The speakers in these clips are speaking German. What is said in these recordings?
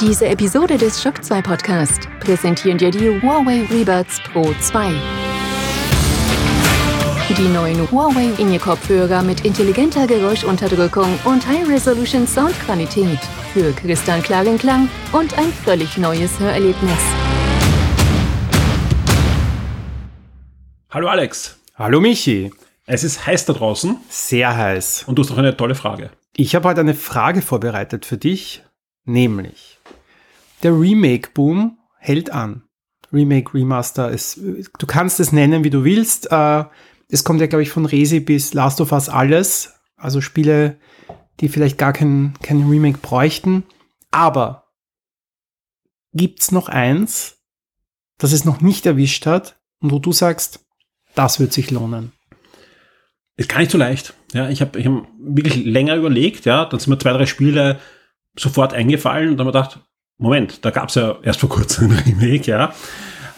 Diese Episode des Shock 2 Podcast präsentieren dir die Huawei Rebuds Pro 2. Die neuen Huawei In-Ear-Kopfhörer mit intelligenter Geräuschunterdrückung und High-Resolution Soundqualität für kristallklaren Klang und ein völlig neues Hörerlebnis. Hallo Alex, Hallo Michi. es ist heiß da draußen Sehr heiß. und du hast noch eine tolle Frage. Ich habe heute eine Frage vorbereitet für dich, nämlich der Remake-Boom hält an. Remake, Remaster ist, du kannst es nennen, wie du willst. Äh, Es kommt ja, glaube ich, von Resi bis Last of Us alles. Also Spiele, die vielleicht gar kein, kein Remake bräuchten. Aber gibt's noch eins, das es noch nicht erwischt hat und wo du sagst, das wird sich lohnen? Ist gar nicht so leicht. Ja, ich habe ich hab wirklich länger überlegt, ja, dann sind mir zwei, drei Spiele sofort eingefallen und dann habe ich gedacht, Moment, da gab es ja erst vor kurzem ein Remake, ja.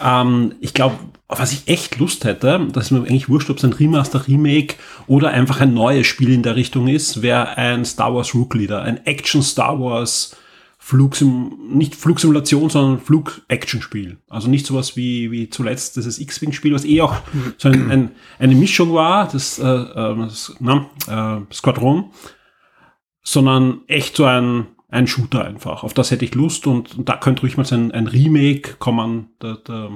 Ähm, ich glaube, was ich echt Lust hätte, dass es mir eigentlich wurscht, ob es ein Remaster, Remake oder einfach ein neues Spiel in der Richtung ist, wäre ein Star Wars Rook Leader, ein Action Star Wars Flugsim, nicht Flugsimulation, sondern Flug-Action-Spiel. Also nicht sowas wie, wie zuletzt dieses X-Wing-Spiel, was eh auch so ein, ein, eine Mischung war, das, äh, äh, das na, äh, Squadron, sondern echt so ein, ein Shooter einfach. Auf das hätte ich Lust und, und da könnte ruhig mal so ein, ein Remake kommen, der, der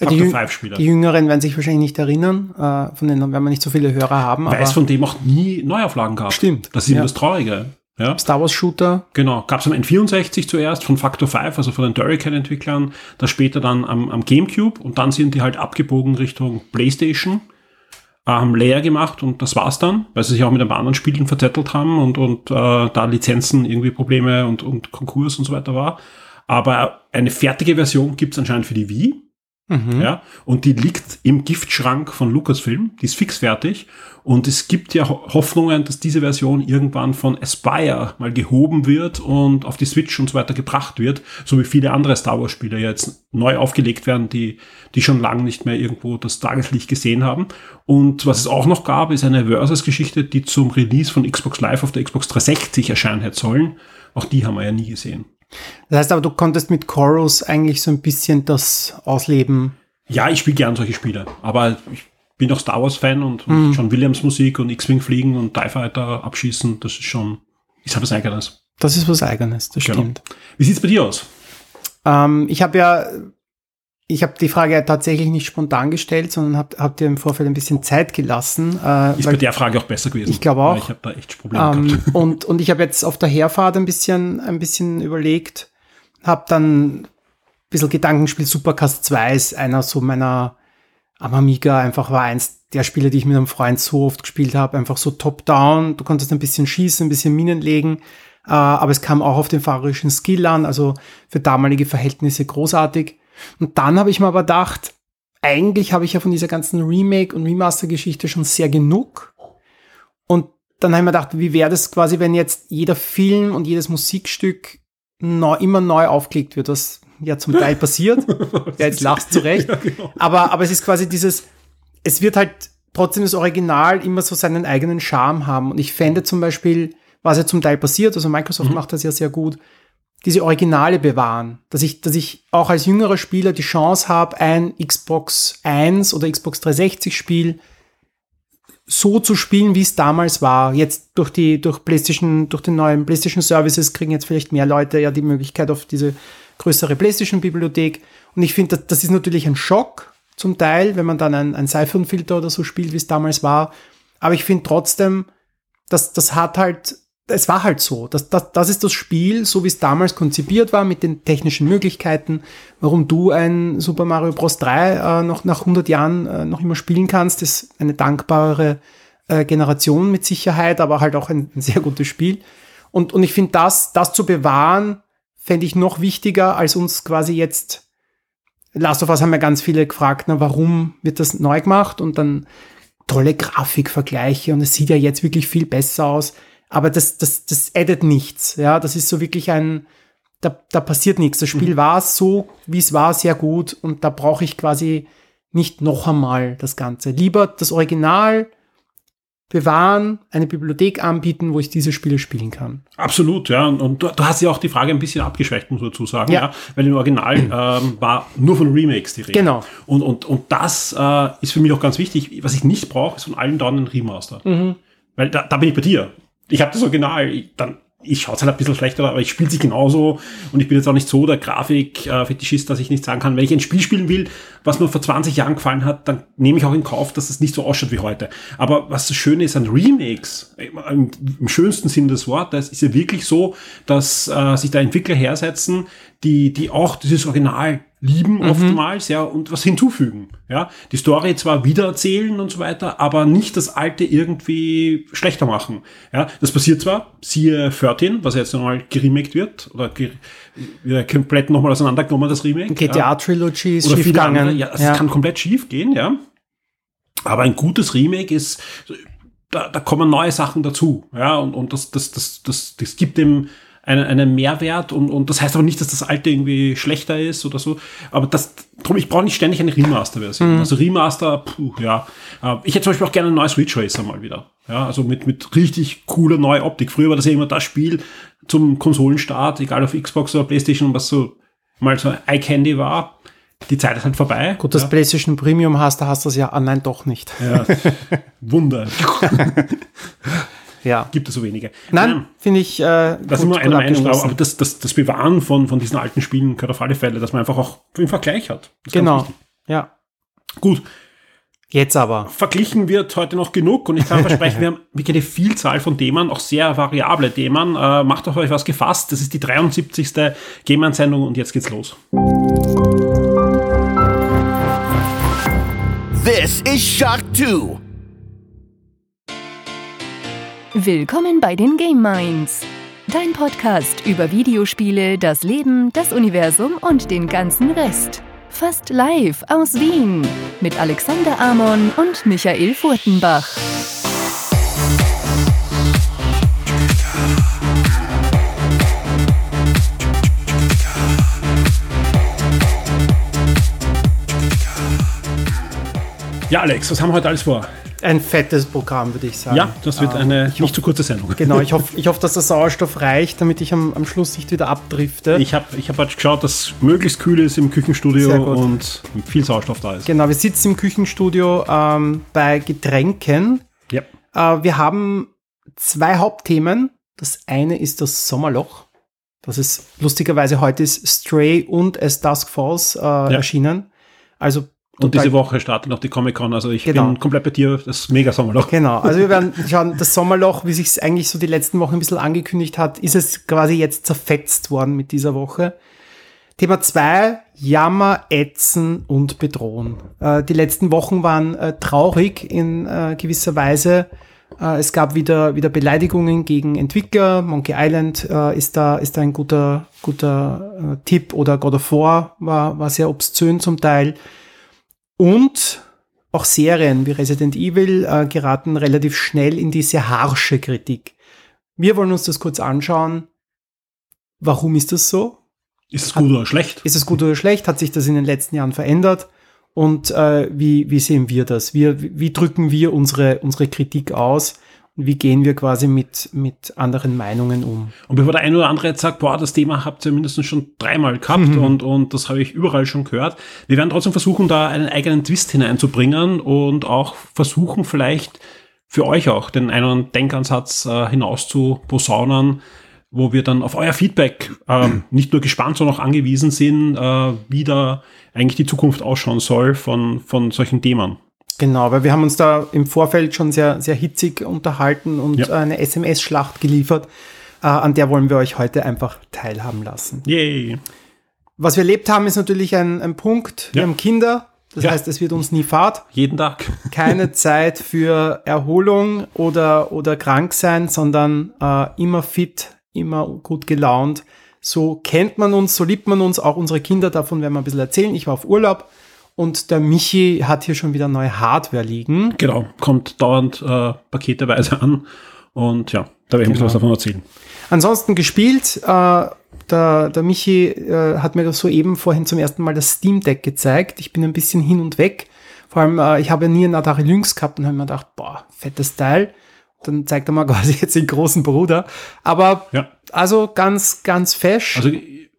Die, Factor Jüng 5 Spieler. die Jüngeren werden sich wahrscheinlich nicht erinnern, äh, von denen werden wir nicht so viele Hörer haben. Weil es von dem auch nie Neuauflagen gab. Stimmt, Das ist eben ja. das Traurige. Ja. Star Wars Shooter, Genau, gab es am N64 zuerst von Factor 5, also von den Turrican-Entwicklern, das später dann am, am Gamecube und dann sind die halt abgebogen Richtung Playstation, haben Layer gemacht und das war's dann, weil sie sich auch mit ein paar anderen Spielen verzettelt haben und, und äh, da Lizenzen irgendwie Probleme und, und Konkurs und so weiter war. Aber eine fertige Version gibt's anscheinend für die Wii. Mhm. Ja, und die liegt im Giftschrank von Lucasfilm, die ist fix fertig. Und es gibt ja Ho- Hoffnungen, dass diese Version irgendwann von Aspire mal gehoben wird und auf die Switch und so weiter gebracht wird, so wie viele andere Star Wars Spiele jetzt neu aufgelegt werden, die, die schon lange nicht mehr irgendwo das Tageslicht gesehen haben. Und was es auch noch gab, ist eine Versus-Geschichte, die zum Release von Xbox Live auf der Xbox 360 erscheinen hätte sollen. Auch die haben wir ja nie gesehen. Das heißt aber, du konntest mit Chorus eigentlich so ein bisschen das ausleben. Ja, ich spiele gern solche Spiele, aber ich bin auch Star Wars Fan und, und John Williams Musik und X-Wing fliegen und TIE Fighter abschießen, das ist schon, ist halt was Eigenes. Das ist was Eigenes, das Genau. stimmt. Wie sieht's bei dir aus? Ähm, ich habe ja, ich habe die Frage tatsächlich nicht spontan gestellt, sondern hab, hab dir im Vorfeld ein bisschen Zeit gelassen. Äh, Ist bei der Frage auch besser gewesen. Ich glaube auch. Ich habe da echt Probleme Ähm, gehabt. und, und ich habe jetzt auf der Herfahrt ein bisschen, ein bisschen überlegt, habe dann ein bisschen Gedankenspiel Supercast 2 ist einer so meiner am Amiga einfach war eins der Spiele, die ich mit einem Freund so oft gespielt habe, einfach so top-down. Du konntest ein bisschen schießen, ein bisschen Minen legen, äh, aber es kam auch auf den fahrerischen Skill an, also für damalige Verhältnisse großartig. Und dann habe ich mir aber gedacht, eigentlich habe ich ja von dieser ganzen Remake- und Remaster-Geschichte schon sehr genug. Und dann habe ich mir gedacht, wie wäre das quasi, wenn jetzt jeder Film und jedes Musikstück neu, immer neu aufgelegt wird, was ja zum Teil passiert. ja, jetzt lachst du recht. genau. Aber, aber es ist quasi dieses, es wird halt trotzdem das Original immer so seinen eigenen Charme haben. Und ich fände zum Beispiel, was ja zum Teil passiert, also Microsoft macht das ja sehr gut, diese Originale bewahren. Dass ich, dass ich auch als jüngerer Spieler die Chance habe, ein Xbox 1 oder Xbox 360 Spiel so zu spielen, wie es damals war. Jetzt durch die, durch PlayStation, durch den neuen PlayStation Services kriegen jetzt vielleicht mehr Leute ja die Möglichkeit auf diese größere PlayStation-Bibliothek. Und ich finde, das, das ist natürlich ein Schock zum Teil, wenn man dann ein, ein Siphon-Filter oder so spielt, wie es damals war. Aber ich finde trotzdem, dass das hat halt, es war halt so. Das, das, das ist das Spiel, so wie es damals konzipiert war, mit den technischen Möglichkeiten, warum du ein Super Mario Bros. 3 äh, noch nach 100 Jahren äh, noch immer spielen kannst, ist eine dankbare äh, Generation mit Sicherheit, aber halt auch ein, ein sehr gutes Spiel. Und, und ich finde, das, das zu bewahren, fände ich noch wichtiger, als uns quasi jetzt Last of Us haben ja ganz viele gefragt, na, warum wird das neu gemacht und dann tolle Grafikvergleiche und es sieht ja jetzt wirklich viel besser aus. Aber das, das, das addet nichts. Ja, das ist so wirklich ein, da, da passiert nichts. Das Spiel war so, wie es war, sehr gut und da brauche ich quasi nicht noch einmal das Ganze. Lieber das Original bewahren, eine Bibliothek anbieten, wo ich diese Spiele spielen kann. Absolut, ja. Und, und du, du, hast ja auch die Frage ein bisschen abgeschwächt, muss man dazu sagen, ja. ja weil im Original ähm, war nur von Remakes die Rede. Genau. Und, und, und das äh, ist für mich auch ganz wichtig. Was ich nicht brauche, ist von allen dauernd ein Remaster. Mhm. Weil da, da bin ich bei dir. Ich habe das Original, ich, dann ich schaue es halt ein bisschen schlechter, aber ich spiele sich genauso und ich bin jetzt auch nicht so der Grafik-Fetischist, dass ich nicht sagen kann, wenn ich ein Spiel spielen will, was mir vor 20 Jahren gefallen hat, dann nehme ich auch in Kauf, dass es nicht so ausschaut wie heute. Aber was das Schöne ist an Remakes, im, im schönsten Sinn des Wortes, ist ja wirklich so, dass äh, sich da Entwickler hersetzen, die, die auch dieses Original lieben mhm. oftmals, ja, und was hinzufügen, ja. Die Story zwar wiedererzählen und so weiter, aber nicht das alte irgendwie schlechter machen, ja. Das passiert zwar, siehe 13, was jetzt nochmal geremaked wird, oder wieder komplett nochmal auseinandergenommen, das Remake. GTA-Trilogy ist oder schiefgegangen. Ja, es ja. kann komplett schief gehen, ja. Aber ein gutes Remake ist, da, da kommen neue Sachen dazu, ja, und, und das, das, das, das, das gibt dem einen, einen Mehrwert und, und das heißt aber nicht, dass das alte irgendwie schlechter ist oder so. Aber das, drum, ich brauche nicht ständig eine Remaster-Version. Mhm. Also Remaster, puh, ja. Äh, ich hätte zum Beispiel auch gerne ein neues Ridge Racer mal wieder. Ja, also mit, mit richtig cooler neuer Optik. Früher war das ja immer das Spiel zum Konsolenstart, egal auf Xbox oder Playstation, was so mal so Eye Candy war. Die Zeit ist halt vorbei. Gut, das ja. PlayStation Premium hast, da hast du es ja, ah, nein, doch nicht. Ja, Wunder. Ja. Gibt es so wenige. Nein, ähm, finde ich. Äh, das ist nur eine Meinung, aber das, das, das Bewahren von, von diesen alten Spielen gehört auf alle Fälle, dass man einfach auch den Vergleich hat. Genau. Ja. Gut. Jetzt aber. Verglichen wird heute noch genug und ich kann versprechen, wir haben wirklich eine Vielzahl von Themen, auch sehr variable Themen. Äh, macht euch was gefasst. Das ist die 73. Game-Sendung und jetzt geht's los. This is Shark 2. Willkommen bei den Game Minds. Dein Podcast über Videospiele, das Leben, das Universum und den ganzen Rest. Fast live aus Wien mit Alexander Amon und Michael Furtenbach. Ja, Alex, was haben wir heute alles vor? Ein fettes Programm, würde ich sagen. Ja, das wird eine ähm, nicht zu kurze Sendung. Genau, ich hoffe, ich hoffe, dass der Sauerstoff reicht, damit ich am, am Schluss nicht wieder abdrifte. Ich habe ich hab halt geschaut, dass möglichst kühl ist im Küchenstudio und viel Sauerstoff da ist. Genau, wir sitzen im Küchenstudio ähm, bei Getränken. Ja. Äh, wir haben zwei Hauptthemen. Das eine ist das Sommerloch. Das ist lustigerweise heute ist Stray und As Dusk Falls äh, ja. erschienen. Also und diese Woche startet noch die Comic-Con, also ich genau. bin komplett bei dir, das mega Sommerloch. Genau, also wir werden schauen, das Sommerloch, wie sich es eigentlich so die letzten Wochen ein bisschen angekündigt hat, ist es quasi jetzt zerfetzt worden mit dieser Woche. Thema zwei Jammer, Ätzen und Bedrohen. Äh, die letzten Wochen waren äh, traurig in äh, gewisser Weise. Äh, es gab wieder, wieder Beleidigungen gegen Entwickler. Monkey Island äh, ist, da, ist da ein guter, guter äh, Tipp oder God of War war, war sehr obszön zum Teil. Und auch Serien wie Resident Evil äh, geraten relativ schnell in diese harsche Kritik. Wir wollen uns das kurz anschauen. Warum ist das so? Ist es gut Hat, oder schlecht? Ist es gut oder schlecht? Hat sich das in den letzten Jahren verändert? Und äh, wie, wie sehen wir das? Wir, wie drücken wir unsere, unsere Kritik aus? Wie gehen wir quasi mit, mit anderen Meinungen um. Und bevor der eine oder andere jetzt sagt, boah, das Thema habt ihr mindestens schon dreimal gehabt mhm. und, und das habe ich überall schon gehört, wir werden trotzdem versuchen, da einen eigenen Twist hineinzubringen und auch versuchen, vielleicht für euch auch den einen Denkansatz äh, hinaus zu posaunen, wo wir dann auf euer Feedback äh, nicht nur gespannt, sondern auch angewiesen sind, äh, wie da eigentlich die Zukunft ausschauen soll von, von solchen Themen. Genau, weil wir haben uns da im Vorfeld schon sehr, sehr hitzig unterhalten und ja. eine SMS-Schlacht geliefert. Äh, an der wollen wir euch heute einfach teilhaben lassen. Yay. Was wir erlebt haben, ist natürlich ein, ein Punkt. Wir ja. haben Kinder. Das ja. heißt, es wird uns nie Fahrt. Jeden Tag. Keine Zeit für Erholung oder, oder krank sein, sondern äh, immer fit, immer gut gelaunt. So kennt man uns, so liebt man uns, auch unsere Kinder. Davon werden wir ein bisschen erzählen. Ich war auf Urlaub und der Michi hat hier schon wieder neue Hardware liegen. Genau, kommt dauernd äh, paketeweise an. Und ja, da werde ich genau. ein bisschen was davon erzählen. Ansonsten gespielt, äh, der, der Michi äh, hat mir soeben vorhin zum ersten Mal das Steam Deck gezeigt. Ich bin ein bisschen hin und weg. Vor Vor allem, äh, ich habe ja nie einen Atari Lynx gehabt und habe mir gedacht, boah, fettes Teil. Dann zeigt er mal quasi jetzt den großen Bruder. Aber Ja. also ganz, ganz fesch. Also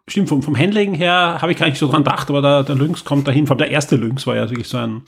stimmt, vom, vom Handling her habe ich gar nicht so dran gedacht, aber der, der Lynx kommt dahin. Vor allem der erste Lynx war ja wirklich so ein.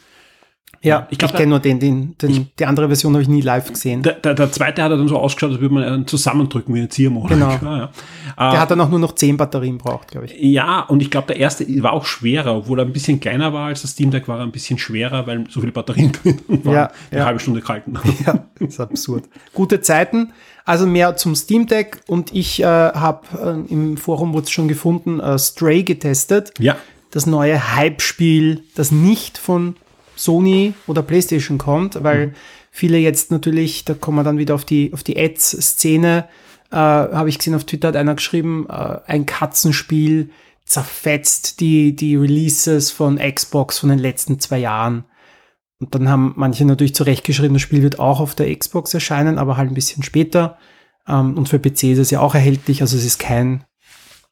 Ja, ich ich, kenne nur den, den, den die andere Version habe ich nie live gesehen. Der, der, der zweite hat ja dann so ausgeschaut, als würde man einen zusammendrücken wie eine Ziehmotor. Genau. Ja, Der ja. hat dann auch nur noch 10 Batterien braucht, glaube ich. ja, und ich glaube, der erste war auch schwerer, obwohl er ein bisschen kleiner war als das Steam Deck, war er ein bisschen schwerer, weil so viele Batterien drin waren. Ja, die ja. halbe Stunde kalten. Ja, das ist absurd. Gute Zeiten. Also mehr zum Steam Deck und ich äh, habe äh, im Forum wurde es schon gefunden, äh, Stray getestet. ja. Das neue Hype-Spiel, das nicht von Sony oder PlayStation kommt, weil viele jetzt natürlich, da kommen wir dann wieder auf die, auf die Ads-Szene, äh, habe ich gesehen auf Twitter hat einer geschrieben, äh, ein Katzenspiel zerfetzt die, die Releases von Xbox von den letzten zwei Jahren. Und dann haben manche natürlich zurechtgeschrieben, das Spiel wird auch auf der Xbox erscheinen, aber halt ein bisschen später. Ähm, und für PC ist es ja auch erhältlich, also es ist kein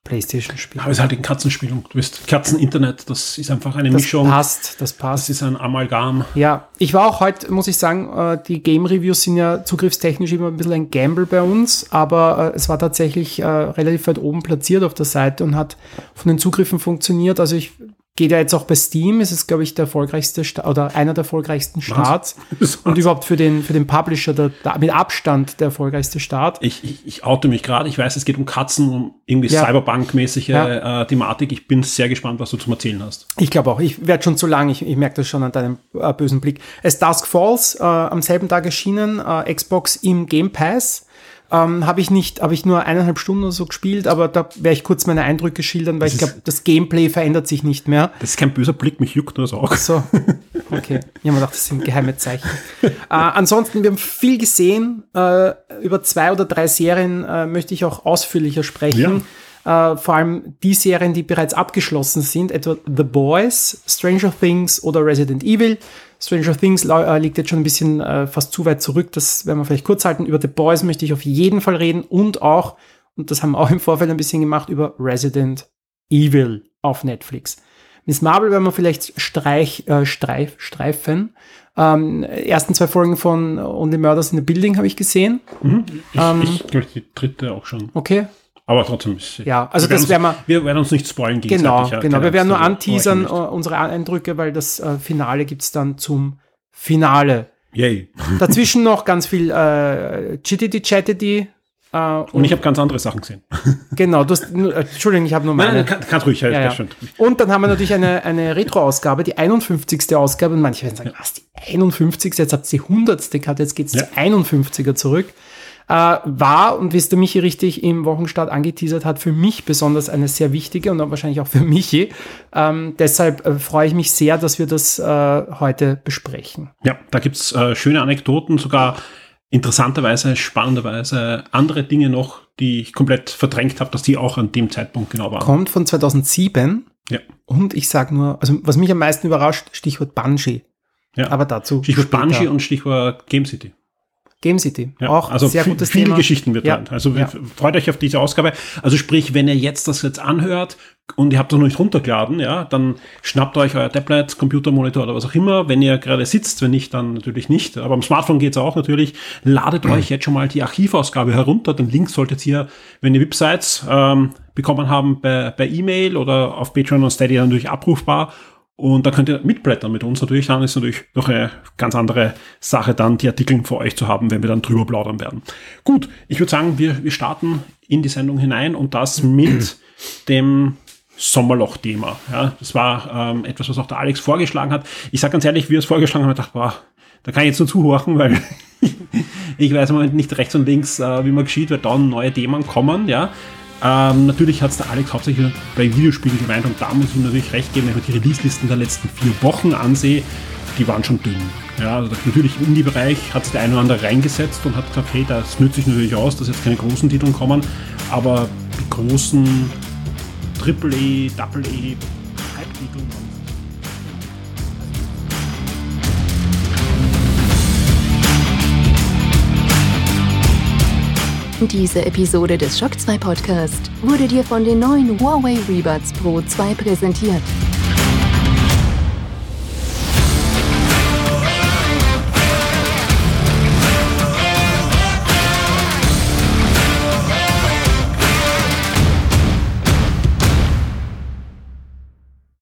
PlayStation-Spiel. Aber es ist halt ein Katzenspiel und du bist Katzeninternet, das ist einfach eine Das Mischung. passt, das Das passt. ist ein Amalgam. Ja, ich war auch heute, muss ich sagen, äh, die Game-Reviews sind ja zugriffstechnisch immer ein bisschen ein Gamble bei uns, aber äh, es war tatsächlich äh, relativ weit oben platziert auf der Seite und hat von den Zugriffen funktioniert. Also ich gehe ja jetzt auch bei Steam, es ist, glaube ich, der erfolgreichste Sta oder einer der erfolgreichsten Starts. Und überhaupt für den, für den Publisher der, der, mit Abstand der erfolgreichste Start. Ich, ich, ich oute mich gerade. Ich weiß, es geht um Katzen, um irgendwie Ja. Cyberpunk-mäßige Ja. äh, Thematik. Ich bin sehr gespannt, was du zum Erzählen hast. Ich glaube auch, ich werde schon zu lang, ich, ich merke das schon an deinem äh, bösen Blick. Es Dusk Falls, äh, am selben Tag erschienen, äh, Xbox im Game Pass. Ähm, habe ich nicht, habe ich nur eineinhalb Stunden oder so gespielt, aber da werde ich kurz meine Eindrücke schildern, weil Das ich glaube, das Gameplay verändert sich nicht mehr. Das ist kein böser Blick, mich juckt nur das Auge. So, okay. Ich habe mir gedacht, das sind geheime Zeichen. äh, ansonsten, wir haben viel gesehen. Äh, über zwei oder drei Serien äh, möchte ich auch ausführlicher sprechen. Äh, vor allem die Serien, die bereits abgeschlossen sind, etwa The Boys, Stranger Things oder Resident Evil. Stranger Things äh, liegt jetzt schon ein bisschen äh, fast zu weit zurück, das werden wir vielleicht kurz halten. Über The Boys möchte ich auf jeden Fall reden und auch, und das haben wir auch im Vorfeld ein bisschen gemacht, über Resident Evil auf Netflix. Miss Marvel werden wir vielleicht streich, äh, streif, streifen. Ähm, ersten zwei Folgen von Only Murders in the Building habe ich gesehen. Ich, Ähm. ich glaube, die dritte auch schon. Okay. Aber trotzdem ist Ja, also wir das werden uns, wir werden uns nicht spoilen Genau, ja, genau. Wir werden nur anteasern äh, unsere Eindrücke, weil das äh, Finale gibt's dann zum Finale. Yay. Dazwischen noch ganz viel äh, Chittity Chattity. Äh, Und ich habe ganz andere Sachen gesehen. genau, du hast, äh, Entschuldigung, ich habe nur meine. Nein, kann, kannst ruhig. Ja, Ja, ja. ja. Und dann haben wir natürlich eine, eine Retro-Ausgabe, die 51. Ausgabe. Und manche werden sagen, was, die 51. Jetzt habt ihr die 100. gehabt, jetzt geht's Ja. zu 51er zurück. Äh, war, und wie es der Michi richtig im Wochenstart angeteasert hat, für mich besonders eine sehr wichtige und auch wahrscheinlich auch für Michi. Ähm, deshalb äh, freue ich mich sehr, dass wir das äh, heute besprechen. Ja, da gibt's äh, schöne Anekdoten, sogar interessanterweise, spannenderweise andere Dinge noch, die ich komplett verdrängt habe, dass die auch an dem Zeitpunkt genau waren. Kommt von 2007 Ja. und ich sage nur, also was mich am meisten überrascht, Stichwort Bungie. Ja. Aber dazu Stichwort später. Bungie und Stichwort Game City. Game City. Ja, auch also sehr viel- gutes viele Thema. Geschichten wird Ja. rein. Also Ja. freut euch auf diese Ausgabe. Also sprich, wenn ihr jetzt das jetzt anhört und ihr habt das noch nicht runtergeladen, ja, dann schnappt euch euer Tablet, Computermonitor oder was auch immer, wenn ihr gerade sitzt, wenn nicht, dann natürlich nicht. Aber am Smartphone geht's auch natürlich. Ladet Mhm. euch jetzt schon mal die Archivausgabe herunter. Den Link solltet ihr, wenn ihr Websites ähm, bekommen haben, bei, bei E-Mail oder auf Patreon und Steady natürlich abrufbar. Und da könnt ihr mitblättern mit uns natürlich. Dann ist natürlich noch eine ganz andere Sache, dann die Artikel für euch zu haben, wenn wir dann drüber plaudern werden. Gut, ich würde sagen, wir, wir starten in die Sendung hinein und das mit dem Sommerloch-Thema. Ja, das war ähm, etwas, was auch der Alex vorgeschlagen hat. Ich sage ganz ehrlich, wie er es vorgeschlagen hat, ich dachte, boah, da kann ich jetzt nur zuhorchen, weil ich weiß im Moment nicht rechts und links, äh, wie man geschieht, weil dann neue Themen kommen, ja. Ähm, natürlich hat es der Alex hauptsächlich bei Videospielen gemeint und da muss ich ihm natürlich recht geben, wenn ich mir die Release-Listen der letzten vier Wochen ansehe, die waren schon dünn. Ja, also natürlich im Indie-Bereich hat sich der eine oder andere reingesetzt und hat gesagt, hey, das nützt sich natürlich aus, dass jetzt keine großen Titel kommen, aber die großen Triple-E, Double-E, Diese Episode des Shock 2 Podcast wurde dir von den neuen Huawei Rebuds Pro 2 präsentiert.